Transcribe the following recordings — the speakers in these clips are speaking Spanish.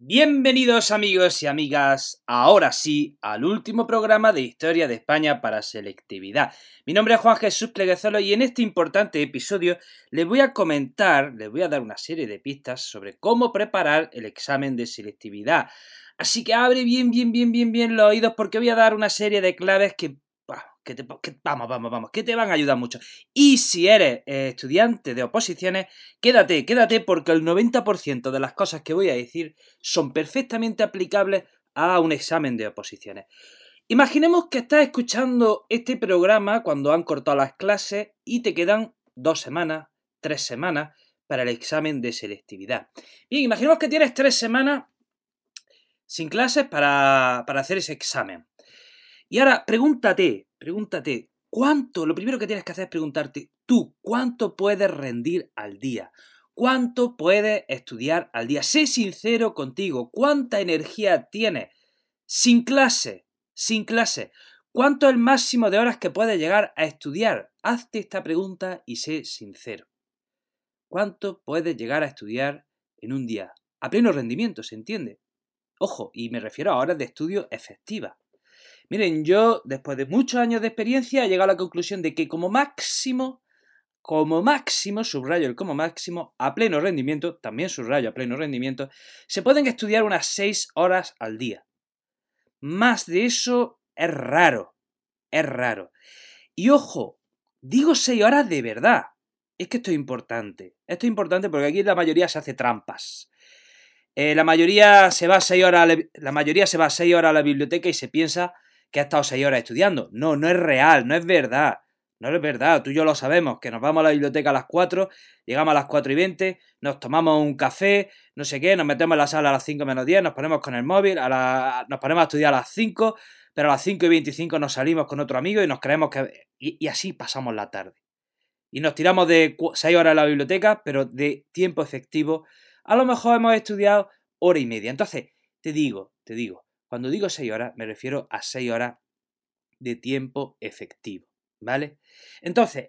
Bienvenidos amigos y amigas, ahora sí, al último programa de Historia de España para Selectividad. Mi nombre es Juan Jesús Pleguezolo y en este importante episodio les voy a comentar, les voy a dar una serie de pistas sobre cómo preparar el examen de selectividad. Así que abre bien, bien, bien, bien, bien los oídos porque voy a dar una serie de claves que que te, vamos, vamos, vamos, que te van a ayudar mucho. Y si eres eh, estudiante de oposiciones, quédate, quédate porque el 90% de las cosas que voy a decir son perfectamente aplicables a un examen de oposiciones. Imaginemos que estás escuchando este programa cuando han cortado las clases y te quedan dos semanas, tres semanas para el examen de selectividad. Bien, imaginemos que tienes tres semanas sin clases para, para hacer ese examen. Y ahora pregúntate, pregúntate, ¿cuánto? Lo primero que tienes que hacer es preguntarte, tú, ¿cuánto puedes rendir al día? ¿Cuánto puedes estudiar al día? Sé sincero contigo, ¿cuánta energía tienes? Sin clase, sin clase. ¿Cuánto es el máximo de horas que puedes llegar a estudiar? Hazte esta pregunta y sé sincero. ¿Cuánto puedes llegar a estudiar en un día? A pleno rendimiento, ¿se entiende? Ojo, y me refiero a horas de estudio efectivas. Miren, yo después de muchos años de experiencia he llegado a la conclusión de que como máximo, como máximo, subrayo el como máximo, a pleno rendimiento, también subrayo a pleno rendimiento, se pueden estudiar unas 6 horas al día. Más de eso es raro, es raro. Y ojo, digo 6 horas de verdad. Es que esto es importante. Esto es importante porque aquí la mayoría se hace trampas. Eh, la mayoría se va 6 horas, la mayoría se va a 6 horas a la biblioteca y se piensa que ha estado seis horas estudiando. No, no es real, no es verdad. No es verdad, tú y yo lo sabemos, que nos vamos a la biblioteca a las 4, llegamos a las 4 y 20, nos tomamos un café, no sé qué, nos metemos en la sala a las 5 menos 10, nos ponemos con el móvil, a nos ponemos a estudiar a las 5, pero a las 5 y 25 nos salimos con otro amigo y nos creemos que... Y, así pasamos la tarde. Y nos tiramos de 6 horas en la biblioteca, pero de tiempo efectivo, a lo mejor hemos estudiado hora y media. Entonces, te digo, te digo, cuando digo 6 horas, me refiero a 6 horas de tiempo efectivo, ¿vale? Entonces,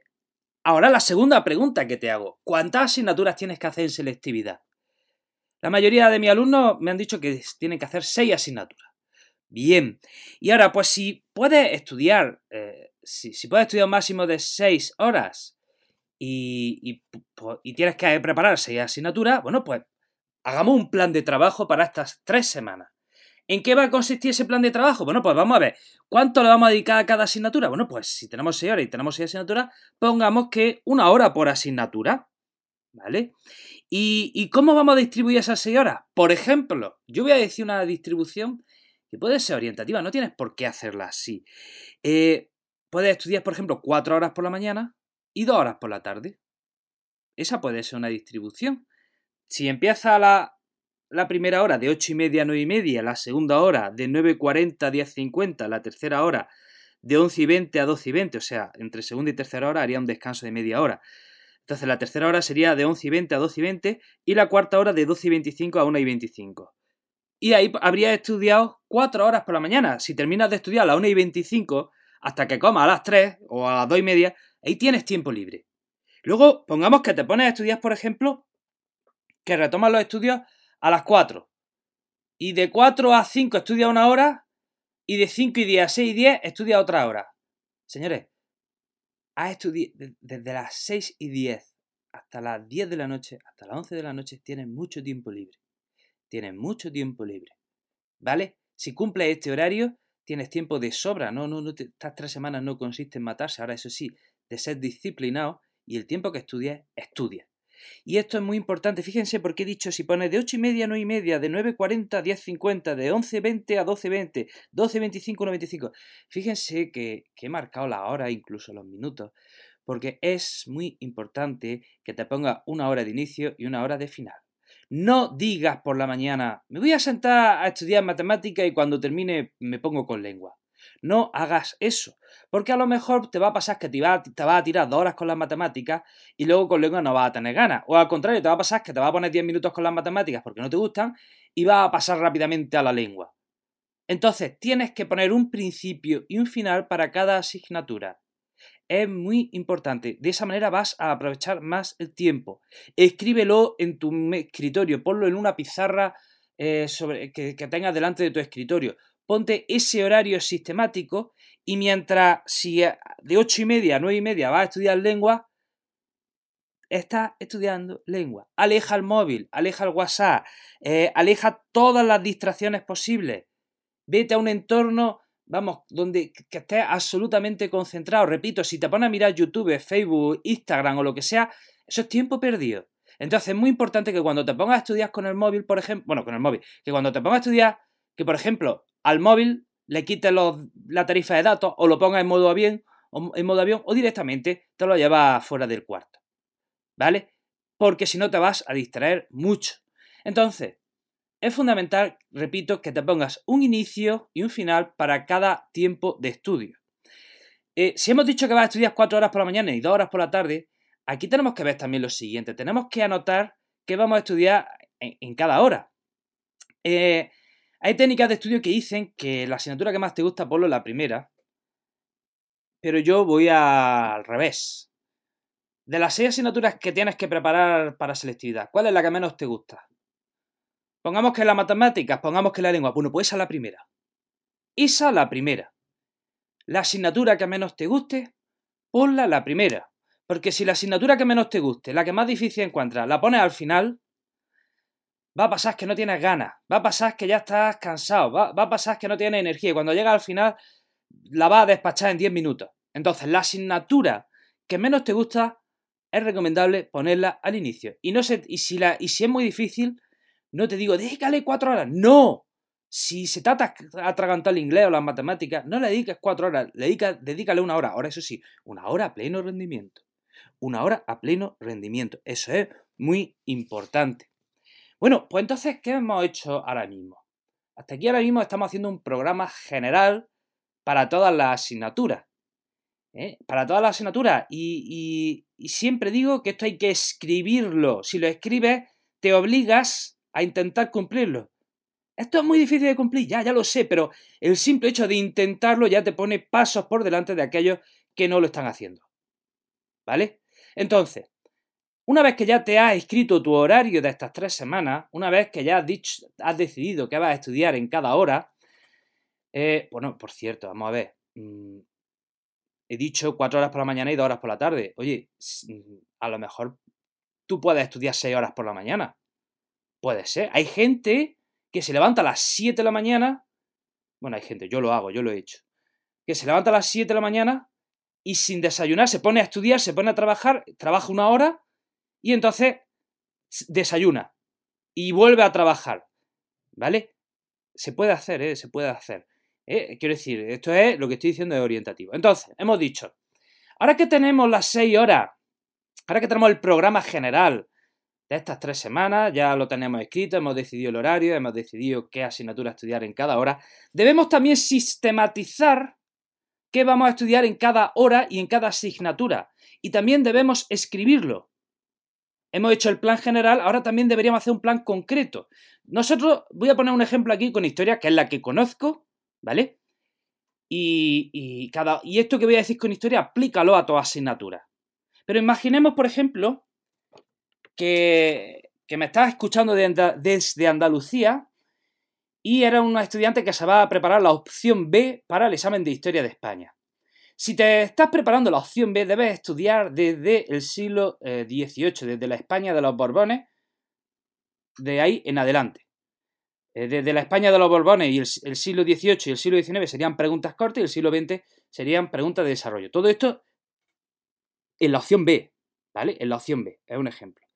ahora la segunda pregunta que te hago, ¿cuántas asignaturas tienes que hacer en selectividad? La mayoría de mis alumnos me han dicho que tienen que hacer 6 asignaturas. Bien, y ahora pues si puedes estudiar, eh, si, puedes estudiar un máximo de 6 horas y, y, tienes que preparar 6 asignaturas, bueno, pues hagamos un plan de trabajo para estas 3 semanas. ¿En qué va a consistir ese plan de trabajo? Bueno, pues vamos a ver. ¿Cuánto le vamos a dedicar a cada asignatura? Bueno, pues si tenemos 6 horas y tenemos 6 asignaturas, pongamos que una hora por asignatura. ¿Vale? ¿Y, cómo vamos a distribuir esas 6 horas? Por ejemplo, yo voy a decir una distribución que puede ser orientativa, no tienes por qué hacerla así. Eh, puedes estudiar, por ejemplo, 4 horas por la mañana y 2 horas por la tarde. Esa puede ser una distribución. Si empieza a la la primera hora de 8 y media a 9 y media, la segunda hora de 9.40 a 10.50, la tercera hora de 11 y 20 a 12 y 20, o sea, entre segunda y tercera hora haría un descanso de media hora. Entonces la tercera hora sería de 11 y 20 a 12 y 20 y la cuarta hora de 12 y 25 a 1 y 25. Y ahí habría estudiado 4 horas por la mañana. Si terminas de estudiar a las 1 y 25 hasta que comas a las 3 o a las 2 y media, ahí tienes tiempo libre. Luego, pongamos que te pones a estudiar, por ejemplo, que retomas los estudios a las 4. Y de 4 a 5 estudia una hora. Y de 5 y 10 a 6 y 10 estudia otra hora. Señores, has estudiado desde las 6 y 10 hasta las 10 de la noche, hasta las 11 de la noche, tienes mucho tiempo libre. Tienes mucho tiempo libre. ¿Vale? Si cumples este horario, tienes tiempo de sobra. No, no, no estas tres semanas no consiste en matarse. Ahora, eso sí, de ser disciplinado y el tiempo que estudies, estudia. Y esto es muy importante, fíjense porque he dicho, si pone de 8 y media a 9 y media, de 9.40 a 10.50, de 11.20 a 12.20, 12.25 a 1.25, fíjense que, que he marcado la hora, incluso los minutos, porque es muy importante que te ponga una hora de inicio y una hora de final. No digas por la mañana, me voy a sentar a estudiar matemática y cuando termine me pongo con lengua. No hagas eso, porque a lo mejor te va a pasar que te, va, vas a tirar dos horas con las matemáticas y luego con lengua no vas a tener ganas. O al contrario, te va a pasar que te vas a poner 10 minutos con las matemáticas porque no te gustan y vas a pasar rápidamente a la lengua. Entonces, tienes que poner un principio y un final para cada asignatura. Es muy importante. De esa manera vas a aprovechar más el tiempo. Escríbelo en tu escritorio, ponlo en una pizarra eh, que, que tengas delante de tu escritorio. Ponte ese horario sistemático y mientras, si de ocho y media a nueve y media vas a estudiar lengua, estás estudiando lengua. Aleja el móvil, aleja el WhatsApp, eh, aleja todas las distracciones posibles. Vete a un entorno, vamos, donde que estés absolutamente concentrado. Repito, si te pones a mirar YouTube, Facebook, Instagram o lo que sea, eso es tiempo perdido. Entonces es muy importante que cuando te pongas a estudiar con el móvil, por ejemplo, bueno, con el móvil, que cuando te pongas a estudiar, que por ejemplo, al móvil le quites la tarifa de datos o lo pongas en modo avión, o, en modo avión o directamente te lo llevas fuera del cuarto. ¿Vale? Porque si no te vas a distraer mucho. Entonces, es fundamental, repito, que te pongas un inicio y un final para cada tiempo de estudio. Eh, si hemos dicho que vas a estudiar cuatro horas por la mañana y dos horas por la tarde, aquí tenemos que ver también lo siguiente. Tenemos que anotar qué vamos a estudiar en, cada hora. Eh, hay técnicas de estudio que dicen que la asignatura que más te gusta, ponlo la primera, pero yo voy al revés. De las seis asignaturas que tienes que preparar para selectividad, ¿cuál es la que menos te gusta? Pongamos que la matemáticas, pongamos que la lengua. Bueno, pues esa es la primera. Esa la primera. La asignatura que menos te guste, ponla la primera. Porque si la asignatura que menos te guste, la que más difícil encuentras, la pones al final, va a pasar que no tienes ganas, va a pasar que ya estás cansado, va, a pasar que no tienes energía y cuando llega al final la vas a despachar en 10 minutos. Entonces, la asignatura que menos te gusta es recomendable ponerla al inicio. Y, no y, si, la, y si es muy difícil, no te digo, déjale cuatro horas. No. Si se trata de atragantar el inglés o las matemáticas, no le dediques cuatro horas, le dedícale una hora. Ahora, eso sí, una hora a pleno rendimiento. Una hora a pleno rendimiento. Eso es muy importante. Bueno, pues entonces, ¿qué hemos hecho ahora mismo? Hasta aquí ahora mismo estamos haciendo un programa general para todas las asignaturas. ¿eh? Para todas las asignaturas. Y, y, siempre digo que esto hay que escribirlo. Si lo escribes, te obligas a intentar cumplirlo. Esto es muy difícil de cumplir, ya, ya lo sé, pero el simple hecho de intentarlo ya te pone pasos por delante de aquellos que no lo están haciendo. ¿Vale? Entonces, una vez que ya te has escrito tu horario de estas tres semanas, una vez que ya has, dicho, has decidido que vas a estudiar en cada hora, eh, bueno, por cierto, vamos a ver. Mm, he dicho cuatro horas por la mañana y dos horas por la tarde. Oye, mm, a lo mejor tú puedes estudiar seis horas por la mañana. Puede ser. Hay gente que se levanta a las 7 de la mañana. Bueno, hay gente, yo lo hago, yo lo he hecho. Que se levanta a las 7 de la mañana y sin desayunar se pone a estudiar, se pone a trabajar, trabaja una hora y entonces desayuna y vuelve a trabajar. ¿Vale? Se puede hacer, ¿eh? Se puede hacer. ¿eh? Quiero decir, esto es lo que estoy diciendo de orientativo. Entonces, hemos dicho, ahora que tenemos las seis horas, ahora que tenemos el programa general de estas tres semanas, ya lo tenemos escrito, hemos decidido el horario, hemos decidido qué asignatura estudiar en cada hora, debemos también sistematizar qué vamos a estudiar en cada hora y en cada asignatura. Y también debemos escribirlo. Hemos hecho el plan general, ahora también deberíamos hacer un plan concreto. Nosotros, voy a poner un ejemplo aquí con historia, que es la que conozco, ¿vale? Y, cada, y esto que voy a decir con historia, aplícalo a toda asignatura. Pero imaginemos, por ejemplo, que, que me estás escuchando desde Andalucía y era un estudiante que se va a preparar la opción B para el examen de historia de España. Si te estás preparando la opción B, debes estudiar desde el siglo XVIII, eh, desde la España de los Borbones, de ahí en adelante. Eh, desde la España de los Borbones y el, siglo XVIII y el siglo XIX serían preguntas cortas y el siglo XX serían preguntas de desarrollo. Todo esto en la opción B, ¿vale? En la opción B, es un ejemplo.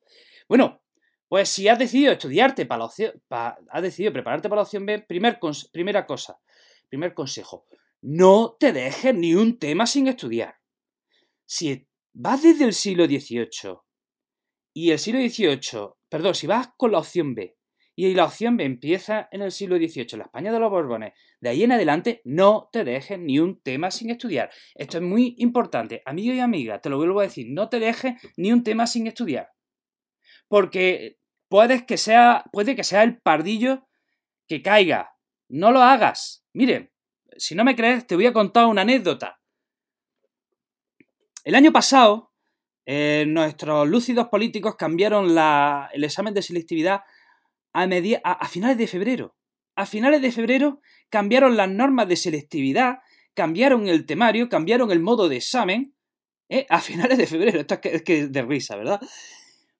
Bueno, pues si has decidido estudiarte para la opción, has decidido prepararte para la opción B, primer, primera cosa, primer consejo, no te dejes ni un tema sin estudiar. Si vas desde el siglo XVIII y el siglo XVIII, perdón, si vas con la opción B y la opción B empieza en el siglo XVIII, la España de los Borbones, de ahí en adelante no te dejes ni un tema sin estudiar. Esto es muy importante. Amigo y amiga, te lo vuelvo a decir, no te dejes ni un tema sin estudiar. Porque puedes que sea, puede que sea el pardillo que caiga. No lo hagas. Miren, si no me crees, te voy a contar una anécdota. El año pasado, eh, nuestros lúcidos políticos cambiaron el examen de selectividad a, a, finales de febrero. A finales de febrero cambiaron las normas de selectividad, cambiaron el temario, cambiaron el modo de examen. ¿eh? A finales de febrero. Esto es que, es de risa, ¿verdad?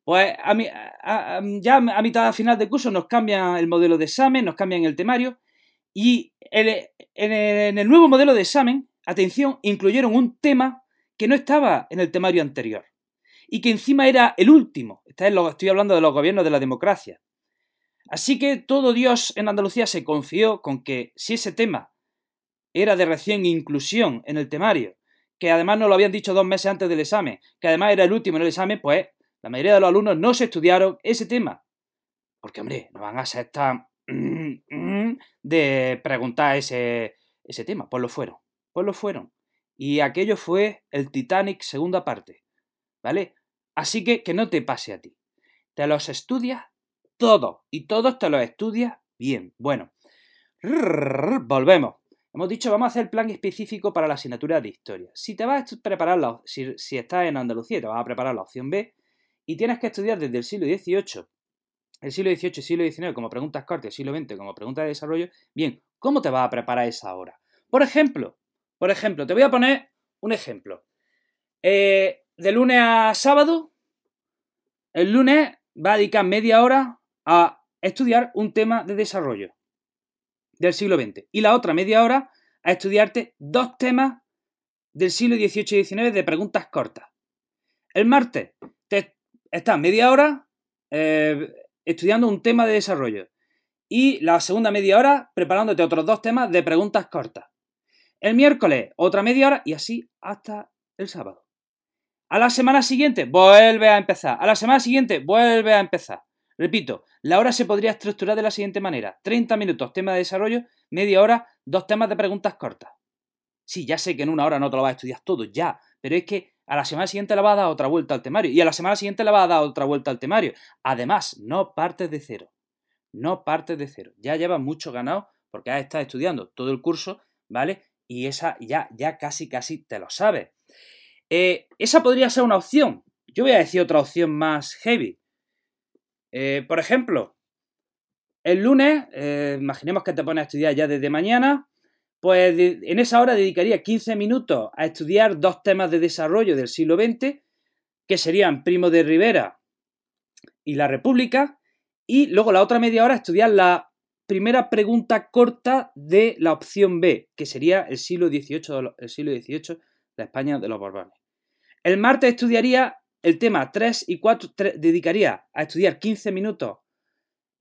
Pues a, ya a mitad final de curso nos cambian el modelo de examen, nos cambian el temario y en el nuevo modelo de examen, atención, incluyeron un tema que no estaba en el temario anterior y que encima era el último. Estoy hablando de los gobiernos de la democracia. Así que todo Dios en Andalucía se confió con que si ese tema era de recién inclusión en el temario, que además no lo habían dicho dos meses antes del examen, que además era el último en el examen, pues la mayoría de los alumnos no se estudiaron ese tema. Porque, hombre, no van a ser tan de preguntar ese, ese tema. Pues lo fueron. Pues lo fueron. Y aquello fue el Titanic segunda parte. ¿Vale? Así que que no te pase a ti. Te los estudias todos. Y todos te los estudias bien. Bueno. Volvemos. Hemos dicho, vamos a hacer el plan específico para la asignatura de historia. Si te vas a preparar, la, si, si estás en Andalucía, te vas a preparar la opción B y tienes que estudiar desde el siglo XVIII el siglo XVIII, siglo XIX como preguntas cortas, el siglo XX como preguntas de desarrollo, bien, ¿cómo te vas a preparar esa hora? Por ejemplo, por ejemplo, te voy a poner un ejemplo. Eh, de lunes a sábado, el lunes va a dedicar media hora a estudiar un tema de desarrollo del siglo XX y la otra media hora a estudiarte dos temas del siglo XVIII y XIX de preguntas cortas. El martes te media hora eh, estudiando un tema de desarrollo. Y la segunda media hora preparándote otros dos temas de preguntas cortas. El miércoles otra media hora y así hasta el sábado. A la semana siguiente vuelve a empezar. A la semana siguiente vuelve a empezar. Repito, la hora se podría estructurar de la siguiente manera. 30 minutos tema de desarrollo, media hora, dos temas de preguntas cortas. Sí, ya sé que en una hora no te lo vas a estudiar todo, ya, pero es que a la semana siguiente le va a dar otra vuelta al temario. Y a la semana siguiente le va a dar otra vuelta al temario. Además, no partes de cero. No partes de cero. Ya llevas mucho ganado porque has estado estudiando todo el curso, ¿vale? Y esa ya, ya casi, casi te lo sabes. Eh, esa podría ser una opción. Yo voy a decir otra opción más heavy. Eh, por ejemplo, el lunes, eh, imaginemos que te pones a estudiar ya desde mañana, pues en esa hora dedicaría 15 minutos a estudiar dos temas de desarrollo del siglo XX, que serían Primo de Rivera y la República, y luego la otra media hora estudiar la primera pregunta corta de la opción B, que sería el siglo XVIII, el siglo XVIII la España de los Borbones. El martes estudiaría el tema 3 y 4, dedicaría a estudiar 15 minutos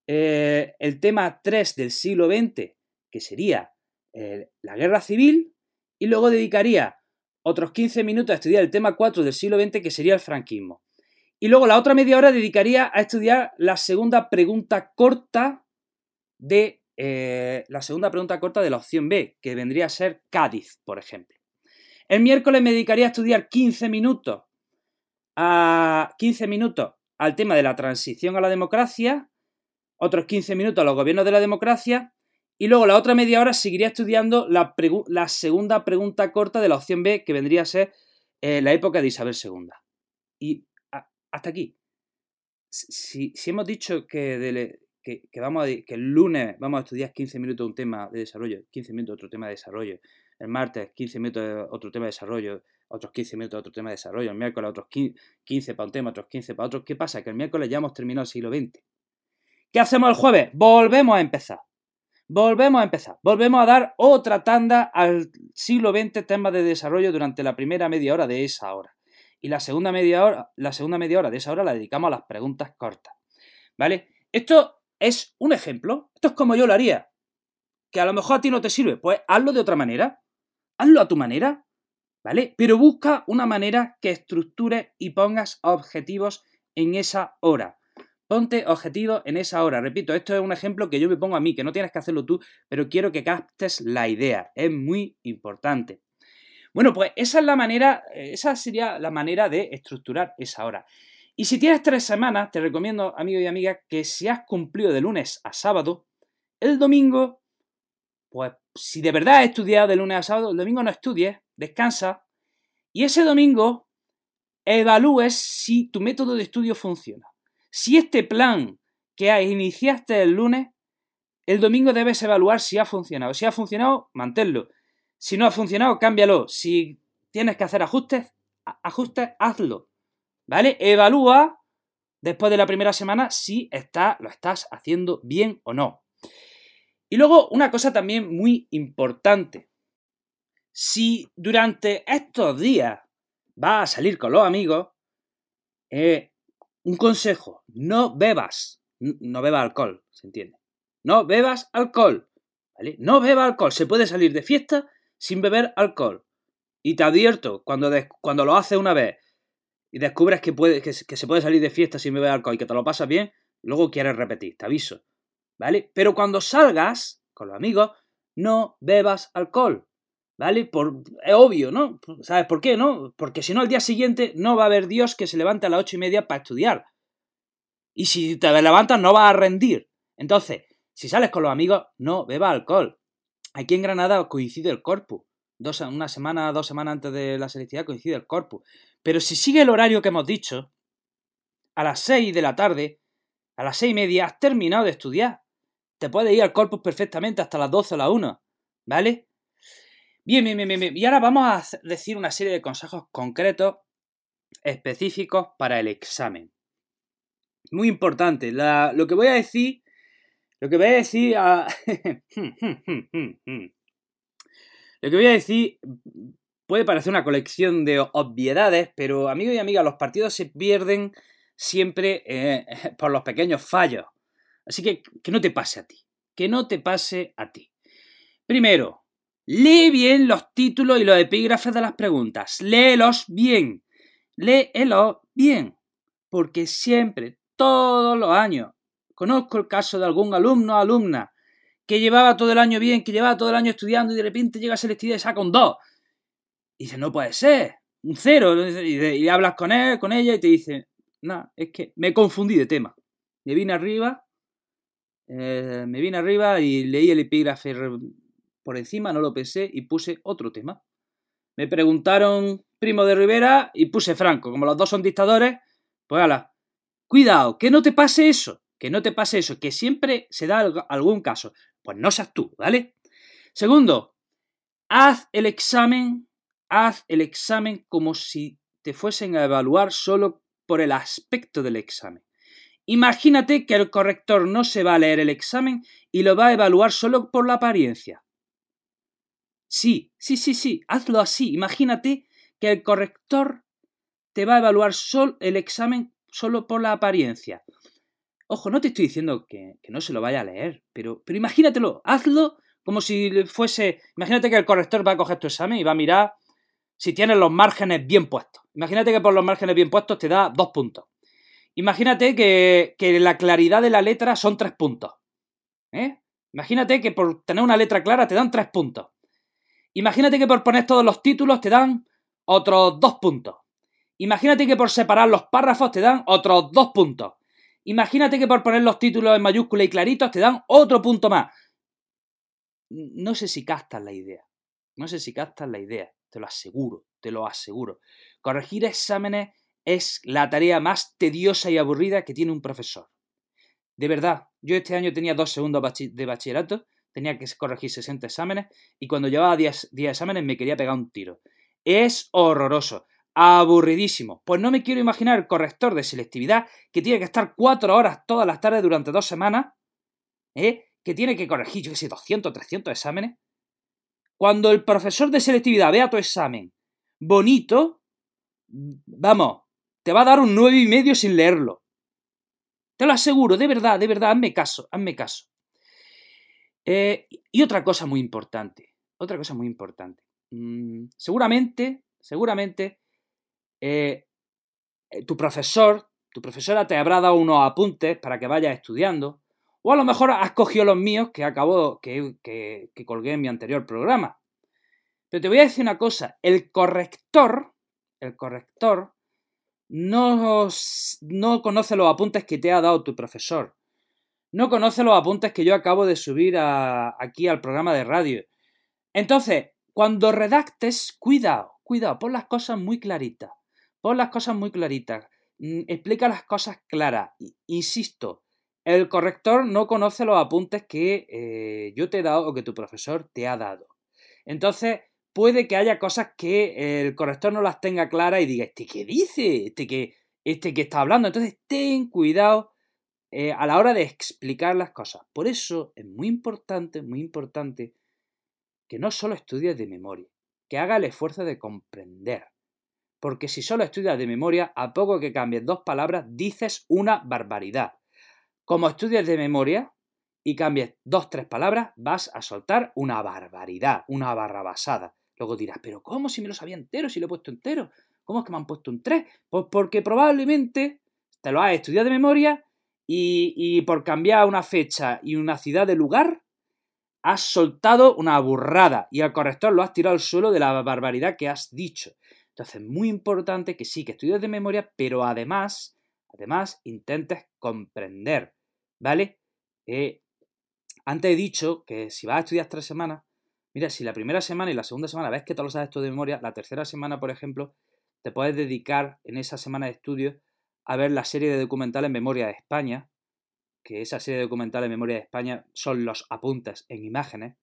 eh, el tema 3 del siglo XX, que sería eh, la guerra civil y luego dedicaría otros 15 minutos a estudiar el tema 4 del siglo XX que sería el franquismo. Y luego la otra media hora dedicaría a estudiar la segunda pregunta corta de eh, la segunda pregunta corta de la opción B, que vendría a ser Cádiz, por ejemplo. El miércoles me dedicaría a estudiar 15 minutos a 15 minutos al tema de la transición a la democracia, otros 15 minutos a los gobiernos de la democracia y luego la otra media hora seguiría estudiando la, segunda pregunta corta de la opción B, que vendría a ser eh, la época de Isabel II. Y hasta aquí. Si, hemos dicho que, vamos que el lunes vamos a estudiar 15 minutos un tema de desarrollo, 15 minutos otro tema de desarrollo, el martes 15 minutos otro tema de desarrollo, otros 15 minutos otro tema de desarrollo, el miércoles otros 15 para un tema, otros 15 para otro, ¿qué pasa? Que el miércoles ya hemos terminado el siglo XX. ¿Qué hacemos el jueves? Volvemos a empezar. Volvemos a empezar, volvemos a dar otra tanda al siglo XX temas de desarrollo durante la primera media hora de esa hora. Y la segunda media hora, la segunda media hora de esa hora la dedicamos a las preguntas cortas. ¿Vale? Esto es un ejemplo, esto es como yo lo haría. Que a lo mejor a ti no te sirve, pues hazlo de otra manera. Hazlo a tu manera, ¿vale? Pero busca una manera que estructure y pongas objetivos en esa hora. Ponte objetivo en esa hora. Repito, esto es un ejemplo que yo me pongo a mí, que no tienes que hacerlo tú, pero quiero que captes la idea. Es muy importante. Bueno, pues esa es la manera, esa sería la manera de estructurar esa hora. Y si tienes tres semanas, te recomiendo, amigo y amiga, que si has cumplido de lunes a sábado, el domingo, pues si de verdad has estudiado de lunes a sábado, el domingo no estudies, descansa, y ese domingo evalúes si tu método de estudio funciona. Si este plan que iniciaste el lunes, el domingo debes evaluar si ha funcionado. Si ha funcionado, manténlo. Si no ha funcionado, cámbialo. Si tienes que hacer ajustes, ajustes, hazlo. ¿Vale? Evalúa después de la primera semana si está, lo estás haciendo bien o no. Y luego una cosa también muy importante. Si durante estos días vas a salir con los amigos, eh, un consejo, no bebas, no bebas alcohol, ¿se entiende? No bebas alcohol, ¿vale? No bebas alcohol, se puede salir de fiesta sin beber alcohol. Y te advierto, cuando, cuando lo haces una vez y descubres que, puede, que, se puede salir de fiesta sin beber alcohol y que te lo pasas bien, luego quieres repetir, te aviso, ¿vale? Pero cuando salgas con los amigos, no bebas alcohol, ¿vale? Por, es obvio, ¿no? ¿Sabes por qué, no? Porque si no, al día siguiente no va a haber Dios que se levante a las ocho y media para estudiar. Y si te levantas, no vas a rendir. Entonces, si sales con los amigos, no bebas alcohol. Aquí en Granada coincide el corpus. Dos, una semana, dos semanas antes de la selectividad coincide el corpus. Pero si sigue el horario que hemos dicho, a las seis de la tarde, a las seis y media, has terminado de estudiar. Te puedes ir al corpus perfectamente hasta las doce o la una. ¿Vale? Bien, bien, bien, bien. Y ahora vamos a decir una serie de consejos concretos, específicos para el examen. Muy importante. lo que voy a decir. Lo que voy a decir. A... lo que voy a decir puede parecer una colección de obviedades, pero amigos y amigas, los partidos se pierden siempre eh, por los pequeños fallos. Así que que no te pase a ti. Que no te pase a ti. Primero, Lee bien los títulos y los epígrafes de las preguntas. Léelos bien. Léelos bien. Porque siempre, todos los años, conozco el caso de algún alumno o alumna que llevaba todo el año bien, que llevaba todo el año estudiando y de repente llega a selectividad y saca un 2. Y dice, no puede ser, un cero. Y, hablas con él, con ella y te dice, no, es que me confundí de tema. Me vine arriba, eh, me vine arriba y leí el epígrafe por encima, no lo pensé y puse otro tema. Me preguntaron Primo de Rivera y puse Franco. Como los dos son dictadores, pues ala. Cuidado, que no te pase eso. Que no te pase eso, que siempre se da algún caso. Pues no seas tú, ¿vale? Segundo, haz el examen, haz el examen como si te fuesen a evaluar solo por el aspecto del examen. Imagínate que el corrector no se va a leer el examen y lo va a evaluar solo por la apariencia. Sí, sí, sí, sí, hazlo así. Imagínate que el corrector te va a evaluar el examen solo por la apariencia. Ojo, no te estoy diciendo que, no se lo vaya a leer, pero, pero imagínatelo, hazlo como si fuese. Imagínate que el corrector va a coger tu examen y va a mirar si tienes los márgenes bien puestos. Imagínate que por los márgenes bien puestos te da dos puntos. Imagínate que, que la claridad de la letra son tres puntos. ¿eh? Imagínate que por tener una letra clara te dan tres puntos. Imagínate que por poner todos los títulos te dan otros dos puntos. Imagínate que por separar los párrafos te dan otros dos puntos. Imagínate que por poner los títulos en mayúscula y claritos te dan otro punto más. No sé si captas la idea. No sé si captas la idea. Te lo aseguro, te lo aseguro. Corregir exámenes es la tarea más tediosa y aburrida que tiene un profesor. De verdad, yo este año tenía dos segundos de bachillerato tenía que corregir 60 exámenes y cuando llevaba 10, exámenes me quería pegar un tiro. Es horroroso, aburridísimo. Pues no me quiero imaginar el corrector de selectividad que tiene que estar cuatro horas todas las tardes durante dos semanas, ¿eh? que tiene que corregir, yo qué sé, 200, 300 exámenes. Cuando el profesor de selectividad vea tu examen bonito, vamos, te va a dar un nueve y medio sin leerlo. Te lo aseguro, de verdad, de verdad, hazme caso, hazme caso. Eh, y otra cosa muy importante, otra cosa muy importante. Mm, seguramente, seguramente, eh, eh, tu profesor, tu profesora te habrá dado unos apuntes para que vayas estudiando, o a lo mejor has cogido los míos que acabo, que, que, que colgué en mi anterior programa. Pero te voy a decir una cosa, el corrector, el corrector, no, no conoce los apuntes que te ha dado tu profesor no conoce los apuntes que yo acabo de subir aquí al programa de radio. Entonces, cuando redactes, cuidado, cuidado, pon las cosas muy claritas. Pon las cosas muy claritas. Mm, explica las cosas claras. Insisto, el corrector no conoce los apuntes que eh, yo te he dado o que tu profesor te ha dado. Entonces, puede que haya cosas que el corrector no las tenga claras y diga, ¿este qué dice? ¿Este que, este que está hablando? Entonces, ten cuidado eh, a la hora de explicar las cosas. Por eso es muy importante, muy importante que no solo estudies de memoria, que haga el esfuerzo de comprender. Porque si solo estudias de memoria, a poco que cambies dos palabras, dices una barbaridad. Como estudias de memoria y cambies dos, tres palabras, vas a soltar una barbaridad, una barra basada. Luego dirás, pero ¿cómo si me lo sabía entero, si lo he puesto entero? ¿Cómo es que me han puesto un 3? Pues porque probablemente te lo has estudiado de memoria y, por cambiar una fecha y una ciudad de lugar, has soltado una burrada y al corrector lo has tirado al suelo de la barbaridad que has dicho. Entonces, muy importante que sí, que estudies de memoria, pero además Además, intentes comprender, ¿vale? Eh, antes he dicho que si vas a estudiar tres semanas, mira, si la primera semana y la segunda semana ves que te lo sabes todo de memoria, la tercera semana, por ejemplo, te puedes dedicar en esa semana de estudio a ver la serie de documentales en Memoria de España, que esa serie de documentales en Memoria de España son los apuntes en imágenes,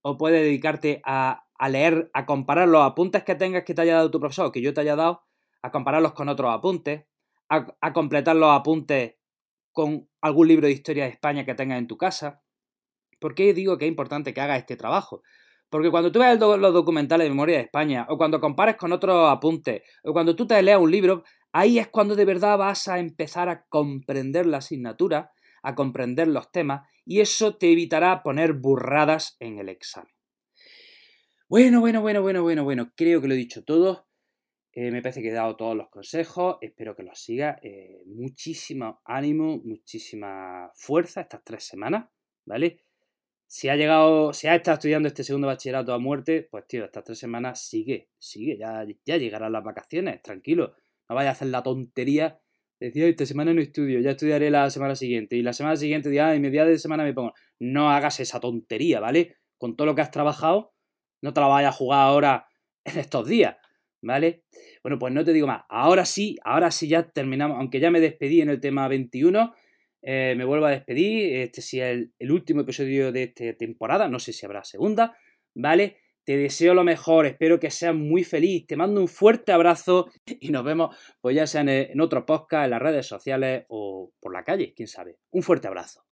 o puedes dedicarte a, a leer, a comparar los apuntes que tengas que te haya dado tu profesor que yo te haya dado, a compararlos con otros apuntes, a, completar los apuntes con algún libro de historia de España que tengas en tu casa. ¿Por qué digo que es importante que hagas este trabajo? Porque cuando tú veas los documentales de memoria de España, o cuando compares con otros apuntes, o cuando tú te leas un libro, ahí es cuando de verdad vas a empezar a comprender la asignatura, a comprender los temas, y eso te evitará poner burradas en el examen. Bueno, bueno, bueno, bueno, bueno, bueno, creo que lo he dicho todo. Eh, me parece que he dado todos los consejos, espero que los siga. Eh, muchísimo ánimo, muchísima fuerza estas tres semanas, ¿vale? Si ha llegado, si ha estado estudiando este segundo bachillerato a muerte, pues tío, estas tres semanas sigue, sigue, ya, ya llegarán las vacaciones, tranquilo. No vaya a hacer la tontería de decir, esta semana no estudio, ya estudiaré la semana siguiente. Y la semana siguiente, día, y media de semana me pongo. No hagas esa tontería, ¿vale? Con todo lo que has trabajado, no te la vayas a jugar ahora en estos días. ¿vale? Bueno, pues no te digo más. Ahora sí, ahora sí ya terminamos, aunque ya me despedí en el tema 21, eh, me vuelvo a despedir. Este sí es el, último episodio de esta temporada, no sé si habrá segunda, ¿vale? Te deseo lo mejor, espero que seas muy feliz, te mando un fuerte abrazo y nos vemos, pues ya sea en, otro podcast, en las redes sociales o por la calle, quién sabe. Un fuerte abrazo.